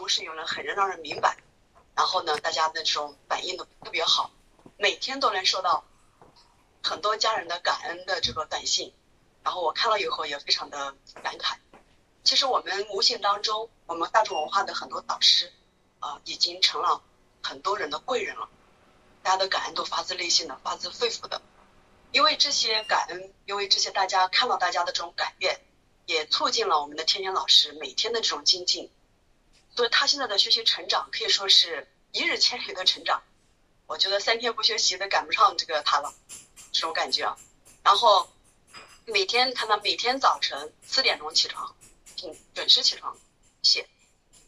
同时又能很让人明白，然后呢，大家的这种反应都特别好，每天都能收到很多家人的感恩的这个短信，然后我看了以后也非常的感慨。其实我们无形当中，我们大众文化的很多导师啊，已经成了很多人的贵人了，大家的感恩都发自内心的，发自肺腑的。因为这些感恩，因为这些大家看到大家的这种改变，也促进了我们的天天老师每天的这种精进，所以他现在的学习成长可以说是一日千里的成长。我觉得三天不学习都赶不上这个他了，这种感觉啊。然后每天他呢每天早晨四点钟起床，准准时起床写，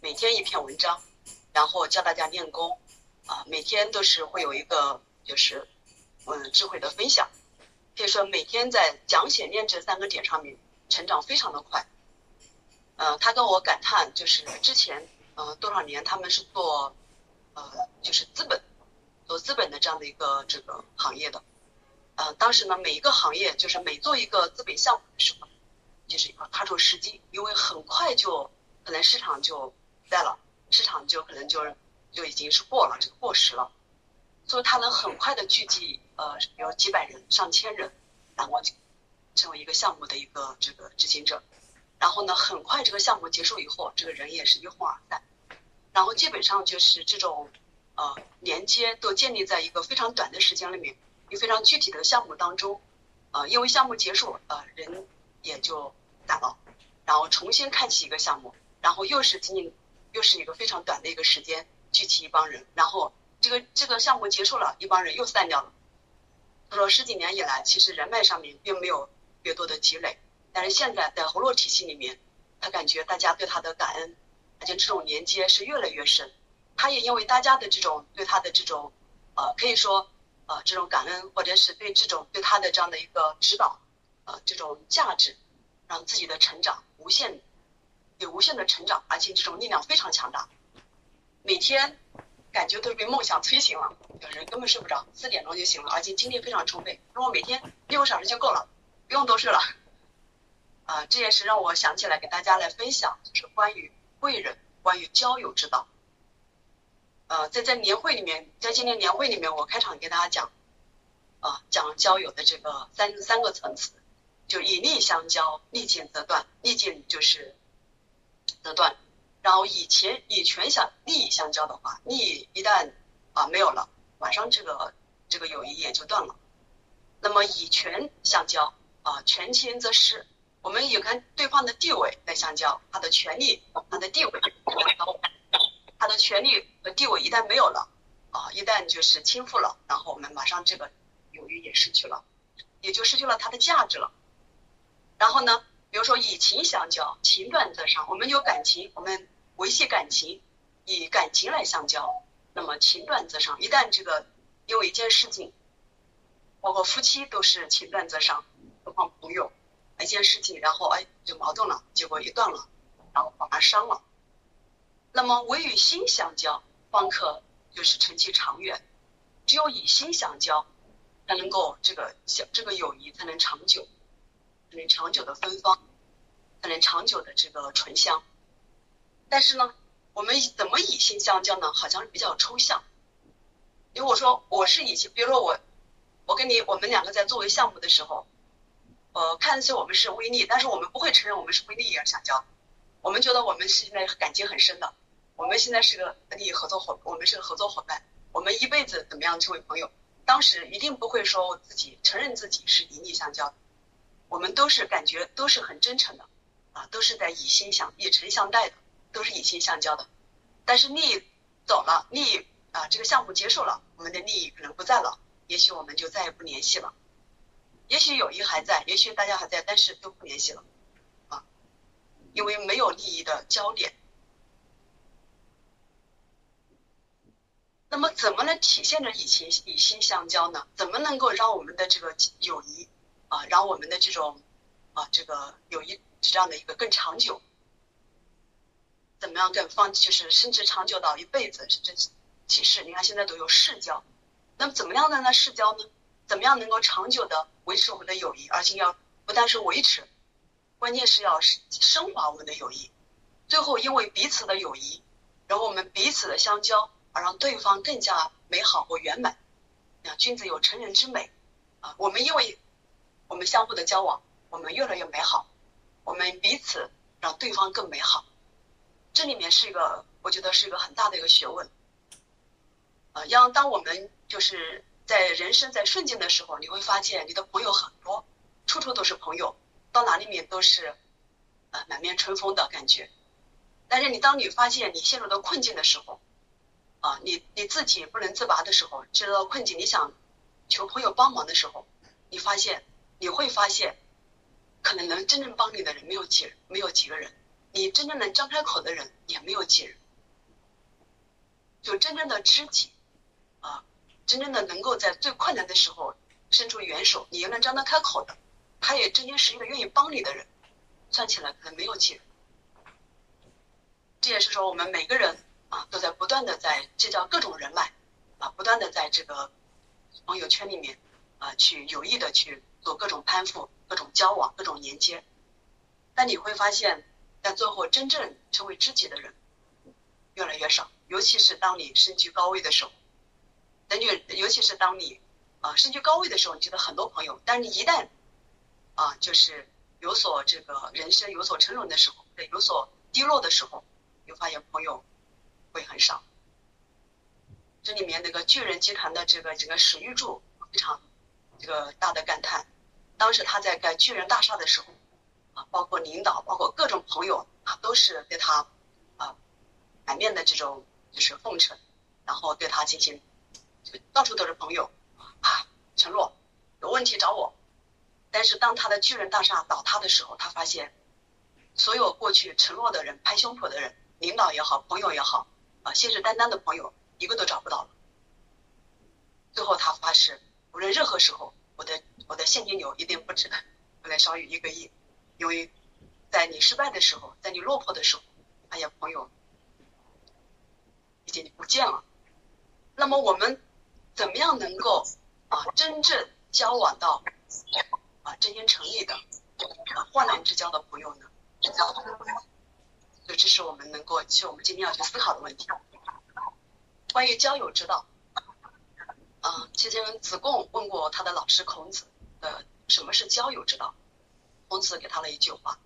每天一篇文章，然后教大家练功，啊，每天都是会有一个就是嗯智慧的分享。可以说每天在讲写练这三个点上面成长非常的快，呃，他跟我感叹就是之前呃多少年他们是做呃就是资本做资本的这样的一个这个行业的，呃当时呢每一个行业就是每做一个资本项目的时候，就是要踏出时机，因为很快就可能市场就在了，市场就可能就就已经是过了这个过时了。所以他能很快的聚集，呃，有几百人、上千人，然后成为一个项目的一个这个执行者。然后呢，很快这个项目结束以后，这个人也是一哄而散。然后基本上就是这种，呃，连接都建立在一个非常短的时间里面，一个非常具体的项目当中。呃，因为项目结束，呃，人也就散了，然后重新开启一个项目，然后又是仅仅又是一个非常短的一个时间，聚集一帮人，然后。这个这个项目结束了，一帮人又散掉了。他说十几年以来，其实人脉上面并没有越多的积累，但是现在在活络体系里面，他感觉大家对他的感恩，而且这种连接是越来越深。他也因为大家的这种对他的这种，呃，可以说呃这种感恩，或者是对这种对他的这样的一个指导，呃这种价值，让自己的成长无限有无限的成长，而且这种力量非常强大，每天。感觉都被梦想催醒了，有人根本睡不着，四点钟就醒了，而且精力非常充沛。如果每天六个小时就够了，不用多睡了。啊，这也是让我想起来给大家来分享，就是关于贵人，关于交友之道。呃，在在年会里面，在今年年会里面，我开场给大家讲，啊，讲交友的这个三三个层次，就以利相交，利尽则断，利尽就是则断。然后以钱以权相利益相交的话，利益一旦啊没有了，马上这个这个友谊也就断了。那么以权相交啊，权倾则失。我们也看对方的地位来相交，他的权利、他的地位，他的权利和地位一旦没有了啊，一旦就是倾覆了，然后我们马上这个友谊也失去了，也就失去了它的价值了。然后呢，比如说以情相交，情断则伤。我们有感情，我们。维系感情，以感情来相交，那么情断则伤。一旦这个因为一件事情，包括夫妻都是情断则伤，何况朋友，一件事情然后哎就矛盾了，结果一断了，然后反而伤了。那么唯与心相交，方可就是成其长远。只有以心相交，才能够这个相这个友谊才能长久，才能长久的芬芳，才能长久的这个醇香。但是呢，我们怎么以心相交呢？好像是比较抽象。因为我说我是以心，比如说我，我跟你，我们两个在作为项目的时候，呃，看似我们是微利，但是我们不会承认我们是微利益而相交。我们觉得我们是现在感情很深的，我们现在是个利益合作伙，我们是个合作伙伴，我们一辈子怎么样成为朋友？当时一定不会说自己承认自己是以利相交，我们都是感觉都是很真诚的，啊，都是在以心相以诚相待的。都是以心相交的，但是利益走了，利益啊，这个项目结束了，我们的利益可能不在了，也许我们就再也不联系了，也许友谊还在，也许大家还在，但是都不联系了啊，因为没有利益的焦点。那么怎么能体现着以情以心相交呢？怎么能够让我们的这个友谊啊，让我们的这种啊这个友谊这样的一个更长久？怎么样更放，就是甚至长久到一辈子，甚至几世？你看现在都有世交，那么怎么样的呢？世交呢？怎么样能够长久的维持我们的友谊？而且要不但是维持，关键是要升华我们的友谊。最后因为彼此的友谊，然后我们彼此的相交，而让对方更加美好和圆满。啊，君子有成人之美啊！我们因为我们相互的交往，我们越来越美好，我们彼此让对方更美好。这里面是一个，我觉得是一个很大的一个学问。啊，要当我们就是在人生在顺境的时候，你会发现你的朋友很多，处处都是朋友，到哪里面都是呃满面春风的感觉。但是你当你发现你陷入到困境的时候，啊，你你自己不能自拔的时候，陷入到困境，你想求朋友帮忙的时候，你发现你会发现，可能能真正帮你的人没有几没有几个人，你真正能张开口的人也没有几人，就真正的知己啊，真正的能够在最困难的时候伸出援手，你又能张得开口的，他也真心实意的愿意帮你的人，算起来可能没有几人。这也是说我们每个人。啊，都在不断的在结交各种人脉，啊，不断的在这个朋友圈里面啊，去有意的去做各种攀附、各种交往、各种连接。但你会发现，在最后真正成为知己的人越来越少，尤其是当你身居高位的时候。根据，尤其是当你啊身居高位的时候，你觉得很多朋友，但是你一旦啊就是有所这个人生有所沉沦的时候，对，有所低落的时候，你发现朋友。会很少。这里面那个巨人集团的这个这个史玉柱非常这个大的感叹，当时他在盖巨人大厦的时候啊，包括领导，包括各种朋友啊，都是对他啊满面的这种就是奉承，然后对他进行就到处都是朋友啊，承诺有问题找我。但是当他的巨人大厦倒塌的时候，他发现所有过去承诺的人、拍胸脯的人，领导也好，朋友也好。啊，信誓旦旦的朋友一个都找不到了。最后他发誓，无论任何时候，我的我的现金流一定不止不能少于一个亿，因为在你失败的时候，在你落魄的时候，哎呀，朋友已经不见了。那么我们怎么样能够啊真正交往到啊真心诚意的啊患难之交的朋友呢？所以这是我们能够，其实我们今天要去思考的问题。关于交友之道，啊，其实子贡问过他的老师孔子呃什么是交友之道，孔子给他了一句话，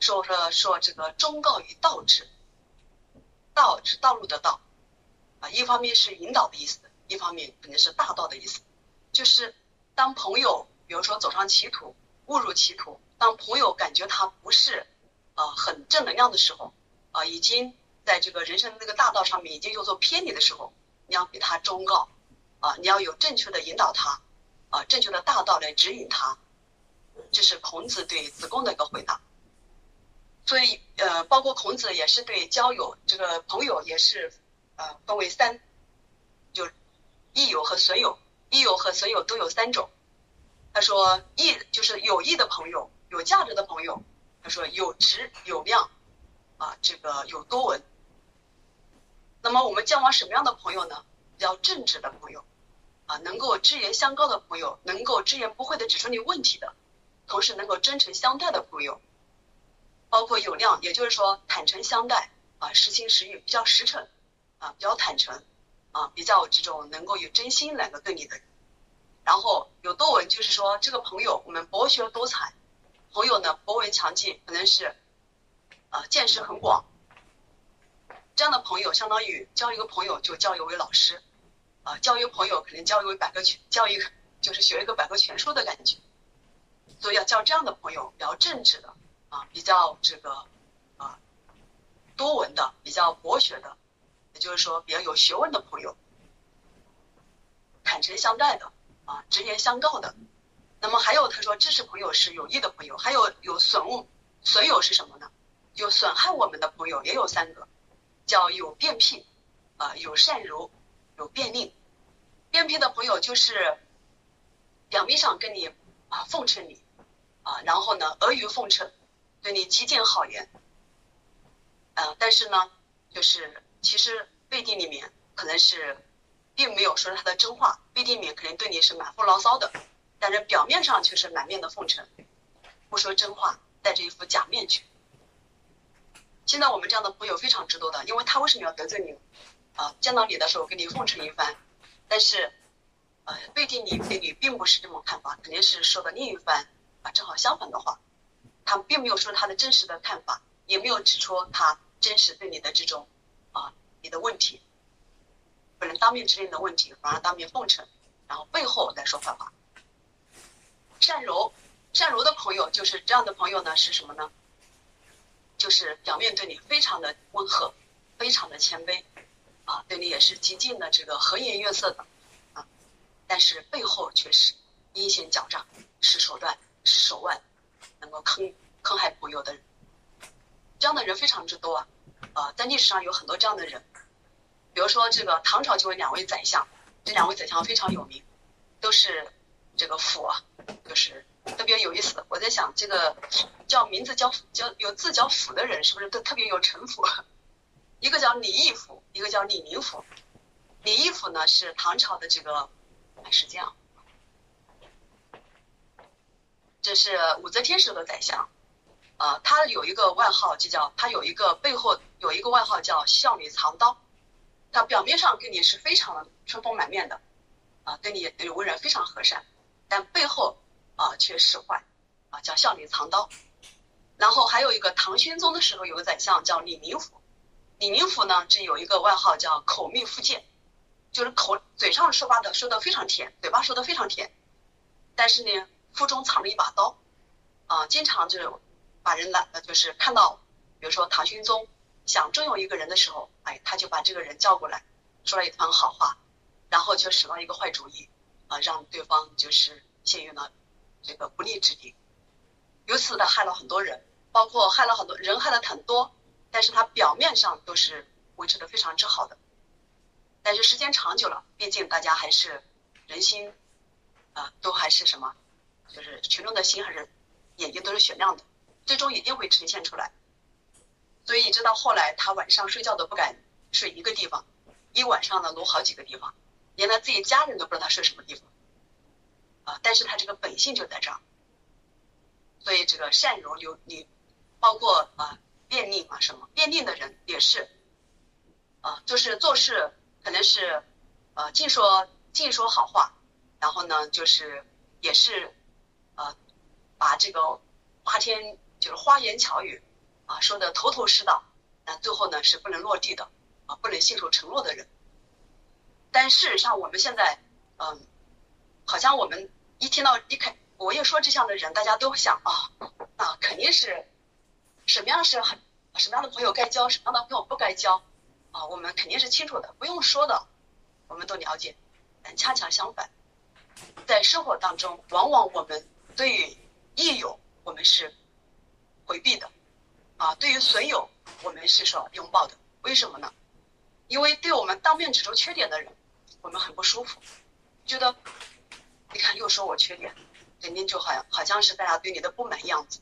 说说说这个忠告于道之，道是道路的道，啊，一方面是引导的意思，一方面肯定是大道的意思，就是当朋友比如说走上歧途，误入歧途，当朋友感觉他不是。啊，很正能量的时候，啊，已经在这个人生的那个大道上面已经有所偏离的时候，你要给他忠告，啊，你要有正确的引导他，啊，正确的大道来指引他，这是孔子对子贡的一个回答。所以，呃，包括孔子也是对交友这个朋友也是，呃，分为三，就益友和损友，益友和损友都有三种。他说，益就是有益的朋友，有价值的朋友。他说有质有量，啊，这个有多闻。那么我们交往什么样的朋友呢？比较正直的朋友，啊，能够直言相告的朋友，能够直言不讳的指出你问题的，同时能够真诚相待的朋友，包括有量，也就是说坦诚相待，啊，实心实意，比较实诚，啊，比较坦诚，啊，比较这种能够有真心来个对你的。然后有多文，就是说这个朋友我们博学多才。朋友呢，博闻强记，可能是，呃，见识很广。这样的朋友，相当于交一个朋友就交一位老师，啊，交一个朋友可能交一位百科全，交一个就是学一个百科全书的感觉。所以要交这样的朋友，比较正直的，啊，比较这个，啊，多文的，比较博学的，也就是说比较有学问的朋友，坦诚相待的，啊，直言相告的。那么还有，他说知识朋友是有益的朋友，还有有损物损友是什么呢？有损害我们的朋友也有三个，叫有变癖啊，有善柔，有变佞。变癖的朋友就是表面上跟你啊奉承你啊，然后呢阿谀奉承，对你极尽好言，啊，但是呢就是其实背地里面可能是并没有说他的真话，背地里面可能对你是满腹牢骚的。但是表面上却是满面的奉承，不说真话，戴着一副假面具。现在我们这样的朋友非常之多的，因为他为什么要得罪你？啊，见到你的时候跟你奉承一番，但是，呃，背地里对你并不是这么看法，肯定是说的另一番啊，正好相反的话，他并没有说他的真实的看法，也没有指出他真实对你的这种啊你的问题，不能当面指认的问题，反而当面奉承，然后背后来说坏话。善柔，善柔的朋友就是这样的朋友呢，是什么呢？就是表面对你非常的温和，非常的谦卑。啊，对你也是极尽的这个和颜悦色的，啊，但是背后却是阴险狡诈，是手段，是手腕，能够坑坑害朋友的人，这样的人非常之多啊，啊，在历史上有很多这样的人，比如说这个唐朝就有两位宰相，这两位宰相非常有名，都是这个府啊，就是特别有意思。我在想，这个叫名字叫叫有字叫府的人，是不是都特别有城府？一个叫李义府，一个叫李明府。李义府呢是唐朝的这个，是这样，这是武则天时候的宰相，呃，他有一个外号就叫他有一个背后有一个外号叫笑里藏刀，他表面上跟你是非常春风满面的，啊，对你为人非常和善，但背后啊却使坏，啊叫笑里藏刀。然后还有一个唐玄宗的时候有个宰相叫李明甫。李明甫呢，这有一个外号叫口蜜腹剑，就是口嘴上说话的说的非常甜，嘴巴说的非常甜，但是呢，腹中藏着一把刀，啊，经常就是把人来，就是看到，比如说唐玄宗想重用一个人的时候，哎，他就把这个人叫过来，说了一番好话，然后就使了一个坏主意，啊，让对方就是陷于了这个不利之地，由此的害了很多人，包括害了很多人，害了很多。但是他表面上都是维持的非常之好的，但是时间长久了，毕竟大家还是人心啊，都还是什么，就是群众的心还是眼睛都是雪亮的，最终一定会呈现出来。所以一直到后来他晚上睡觉都不敢睡一个地方，一晚上呢挪好几个地方，连他自己家人都不知道他睡什么地方啊。但是他这个本性就在这儿，所以这个善柔有你，包括啊。便利嘛，什么便利的人也是，啊，就是做事可能是，呃，尽说尽说好话，然后呢，就是也是，呃，把这个花天就是花言巧语啊说的头头是道，那最后呢是不能落地的啊，不能信守承诺的人。但事实上我们现在，嗯，好像我们一听到一开我一说这样的人，大家都想啊，啊，肯定是。什么样是很什么样的朋友该交，什么样的朋友不该交啊？我们肯定是清楚的，不用说的，我们都了解。但恰恰相反，在生活当中，往往我们对于益友我们是回避的啊，对于损友我们是说拥抱的。为什么呢？因为对我们当面指出缺点的人，我们很不舒服，觉得你看又说我缺点，肯定就好像好像是大家对你的不满样子，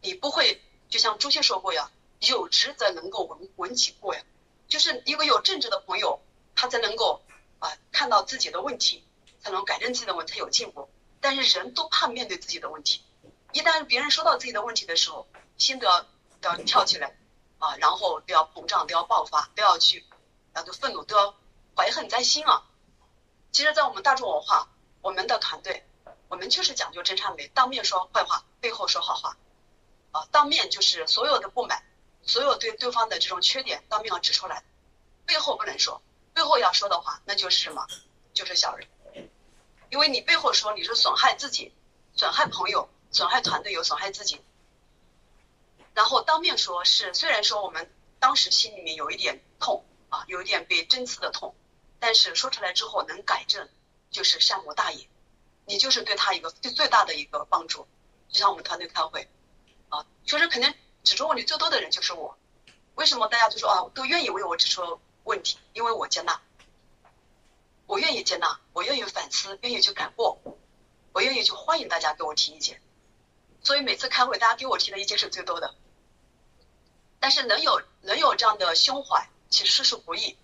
你不会。就像朱熹说过呀，有直则能够闻闻其过呀，就是一个有正直的朋友，他才能够啊看到自己的问题，才能改正自己的问题，才有进步。但是人都怕面对自己的问题，一旦别人说到自己的问题的时候，心都要都要跳起来啊，然后都要膨胀，都要爆发，都要去啊，都愤怒，都要怀恨在心啊。其实，在我们大众文化，我们的团队，我们就是讲究真善美，当面说坏话，背后说好话。啊，当面就是所有的不满，所有对对方的这种缺点，当面要指出来，背后不能说，背后要说的话，那就是什么？就是小人，因为你背后说你是损害自己，损害朋友，损害团队，有损害自己。然后当面说是，虽然说我们当时心里面有一点痛啊，有一点被针刺的痛，但是说出来之后能改正，就是善莫大也，你就是对他一个最最大的一个帮助。就像我们团队开会。啊，确实肯定指出问题最多的人就是我。为什么大家就说啊，都愿意为我指出问题？因为我接纳，我愿意接纳，我愿意反思，愿意去改过，我愿意去欢迎大家给我提意见。所以每次开会，大家给我提的意见是最多的。但是能有能有这样的胸怀，其实是不易。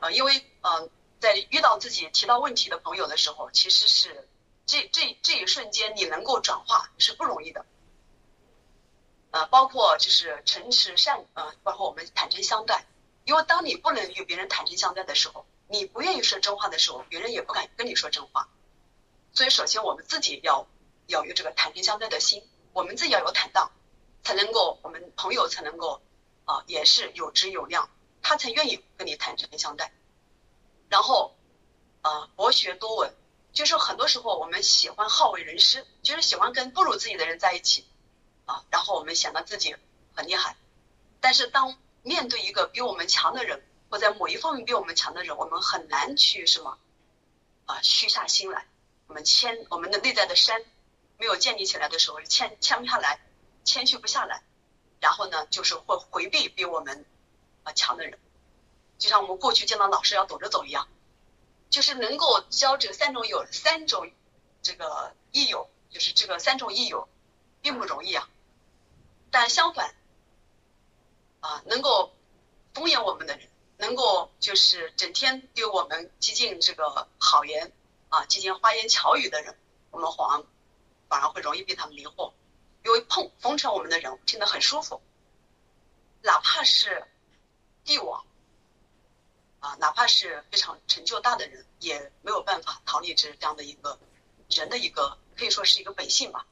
呃，因为嗯，在遇到自己提到问题的朋友的时候，其实是这这这一瞬间你能够转化是不容易的。呃，包括就是诚实善，呃，包括我们坦诚相待。因为当你不能与别人坦诚相待的时候，你不愿意说真话的时候，别人也不敢跟你说真话。所以，首先我们自己要要有这个坦诚相待的心，我们自己要有坦荡，才能够我们朋友才能够啊，也是有质有量，他才愿意跟你坦诚相待。然后，呃，博学多闻，就是很多时候我们喜欢好为人师，就是喜欢跟不如自己的人在一起。啊，然后我们显得自己很厉害，但是当面对一个比我们强的人，或在某一方面比我们强的人，我们很难去什么啊虚下心来。我们谦我们的内在的山没有建立起来的时候，谦谦不下来，谦虚不下来，然后呢，就是会回避比我们啊强的人，就像我们过去见到老师要躲着走一样，就是能够交这三种友三种这个益友，就是这个三种益友并不容易啊。但相反，啊，能够敷衍我们的人，能够就是整天对我们极尽这个好言啊，极尽花言巧语的人，我们反而反而会容易被他们迷惑，因为碰逢成我们的人听得很舒服，哪怕是帝王啊，哪怕是非常成就大的人，也没有办法逃离这这样的一个人的一个可以说是一个本性吧。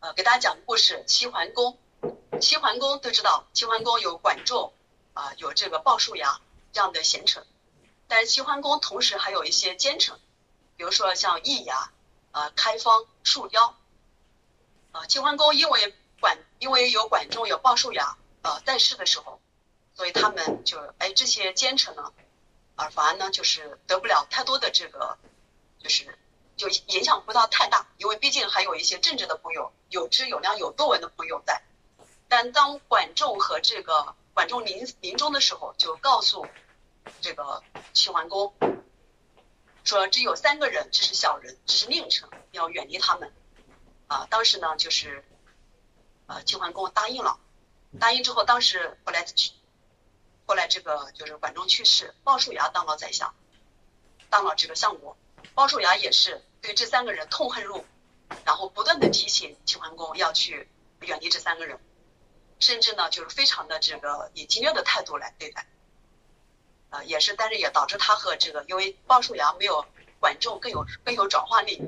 呃，给大家讲故事，齐桓公。齐桓公都知道，齐桓公有管仲啊，有这个鲍叔牙这样的贤臣，但是齐桓公同时还有一些奸臣，比如说像易牙、啊开方、树雕。啊，齐桓公因为管，因为有管仲、有鲍叔牙呃在世的时候，所以他们就哎这些奸臣呢，啊反而呢就是得不了太多的这个，就是。就影响不到太大，因为毕竟还有一些正直的朋友，有知有量、有多文的朋友在。但当管仲和这个管仲临临终的时候，就告诉这个齐桓公说：“只有三个人，只是小人，只是佞臣，要远离他们。”啊，当时呢，就是呃，齐桓公答应了。答应之后，当时后来去，后来这个就是管仲去世，鲍叔牙当了宰相，当了这个相国。鲍叔牙也是对这三个人痛恨入，然后不断的提醒齐桓公要去远离这三个人，甚至呢就是非常的这个以激烈的态度来对待，也是，但是也导致他和这个因为鲍叔牙没有管仲更有更有转化力，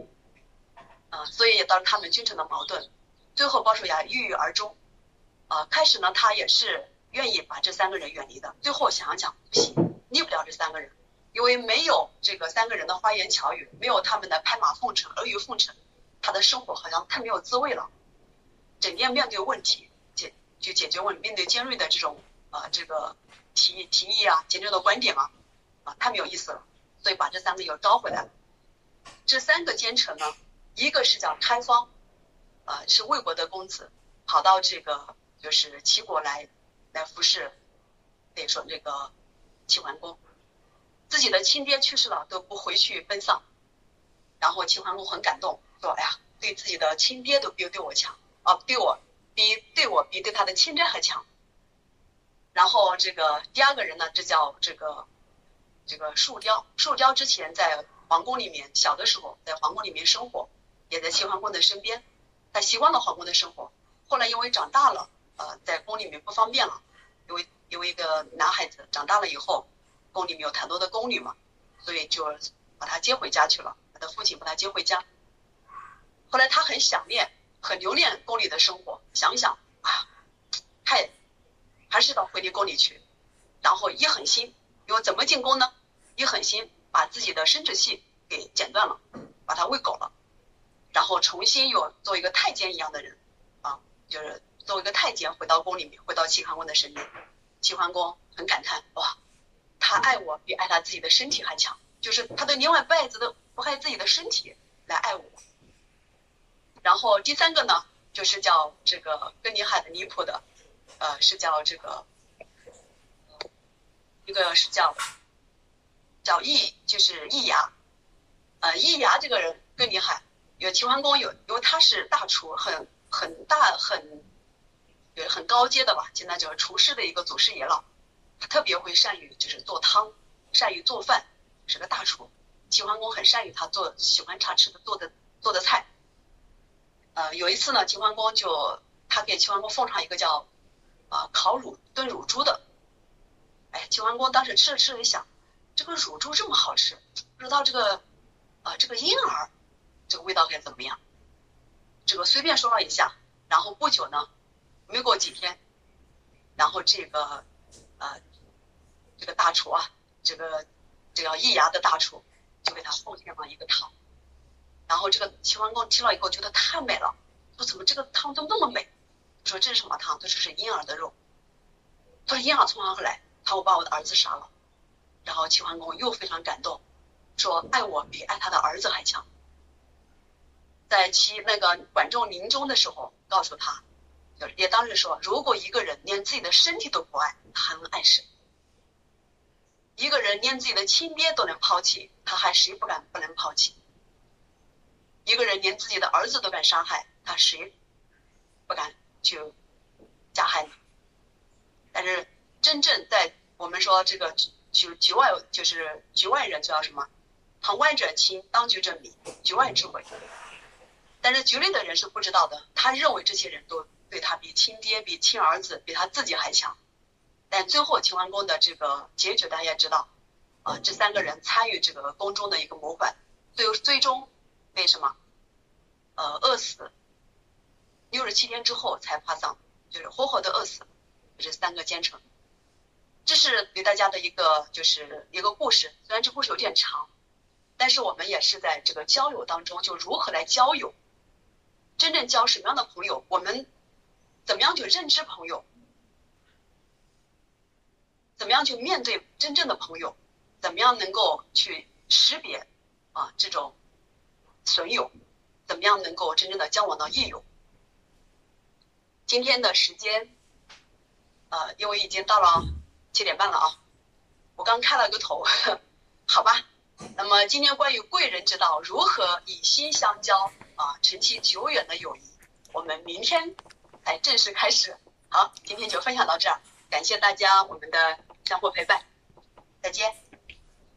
啊所以也导致他们君臣的矛盾，最后鲍叔牙郁郁而终，啊开始呢他也是愿意把这三个人远离的，最后想想不行，离不了这三个人。因为没有这个三个人的花言巧语，没有他们的拍马奉承、阿谀奉承，他的生活好像太没有滋味了。整天面对问题解就解决问，面对尖锐的这种啊这个提提议啊、尖锐的观点啊，啊太没有意思了。所以把这三个又招回来了。这三个奸臣呢，一个是叫开方，啊是魏国的公子，跑到这个就是齐国来来服侍，可以说这个齐桓公。自己的亲爹去世了都不回去奔丧，然后齐桓公很感动，说：“哎呀，对自己的亲爹都比对我强，啊，对我比对我比对他的亲爹还强。”然后这个第二个人呢，这叫这个这个树雕。树雕之前在皇宫里面，小的时候在皇宫里面生活，也在齐桓公的身边，他习惯了皇宫的生活。后来因为长大了，呃，在宫里面不方便了，因为因为一个男孩子长大了以后。宫里面有太多的宫女嘛，所以就把他接回家去了。他的父亲把他接回家，后来他很想念、很留恋宫里的生活，想想啊，太还是到回离宫里去。然后一狠心，因为怎么进宫呢？一狠心把自己的生殖器给剪断了，把它喂狗了，然后重新又做一个太监一样的人啊，就是作为一个太监回到宫里面，回到齐桓公的身边。齐桓公很感叹哇。他爱我比爱他自己的身体还强，就是他都宁愿不爱自的不爱自己的身体来爱我。然后第三个呢，就是叫这个更厉害的离谱的，呃，是叫这个，一个是叫叫易，就是易牙，呃，易牙这个人更厉害，有齐桓公有，因为他是大厨，很很大很，有，很高阶的吧，现在就是厨师的一个祖师爷了。他特别会善于就是做汤，善于做饭，是个大厨。齐桓公很善于他做喜欢他吃的做的做的菜。呃，有一次呢，齐桓公就他给齐桓公奉上一个叫啊烤乳炖乳猪的。哎，齐桓公当时吃了吃了，一想，这个乳猪这么好吃，不知道这个啊这个婴儿这个味道该怎么样？这个随便说了一下，然后不久呢，没过几天，然后这个呃这个大厨啊，这个这个易牙的大厨就给他奉献了一个汤。然后这个齐桓公听了以后觉得太美了，说怎么这个汤怎么那么美？说这是什么汤？他说是婴儿的肉。他说婴儿从何而来？他我把我的儿子杀了。然后齐桓公又非常感动，说爱我比爱他的儿子还强。在齐那个管仲临终的时候，告诉他，也当时说，如果一个人连自己的身体都不爱，他还能爱谁？一个人连自己的亲爹都能抛弃，他还谁不敢不能抛弃？一个人连自己的儿子都敢伤害，他谁不敢去加害你？但是真正在我们说这个局局外，就是局外人叫什么？旁观者清，当局者迷，局外之鬼。但是局内的人是不知道的，他认为这些人都对他比亲爹、比亲儿子、比他自己还强。但最后秦桓公的这个结局大家知道，啊，这三个人参与这个宫中的一个谋反，最最终。被什么？呃，饿死六十七天之后才发丧，就是活活的饿死。这三个奸臣，这是给大家的一个就是一个故事。虽然这故事有点长，但是我们也是在这个交友当中，就如何来交友，真正交什么样的朋友，我们怎么样去认知朋友，怎么样去面对真正的朋友，怎么样能够去识别啊这种。损友怎么样能够真正的交往到益友？今天的时间，呃，因为已经到了七点半了啊，我刚开了个头，好吧。那么今天关于贵人之道，如何以心相交啊，成其久远的友谊，我们明天来正式开始。好，今天就分享到这儿，感谢大家我们的相互陪伴，再见。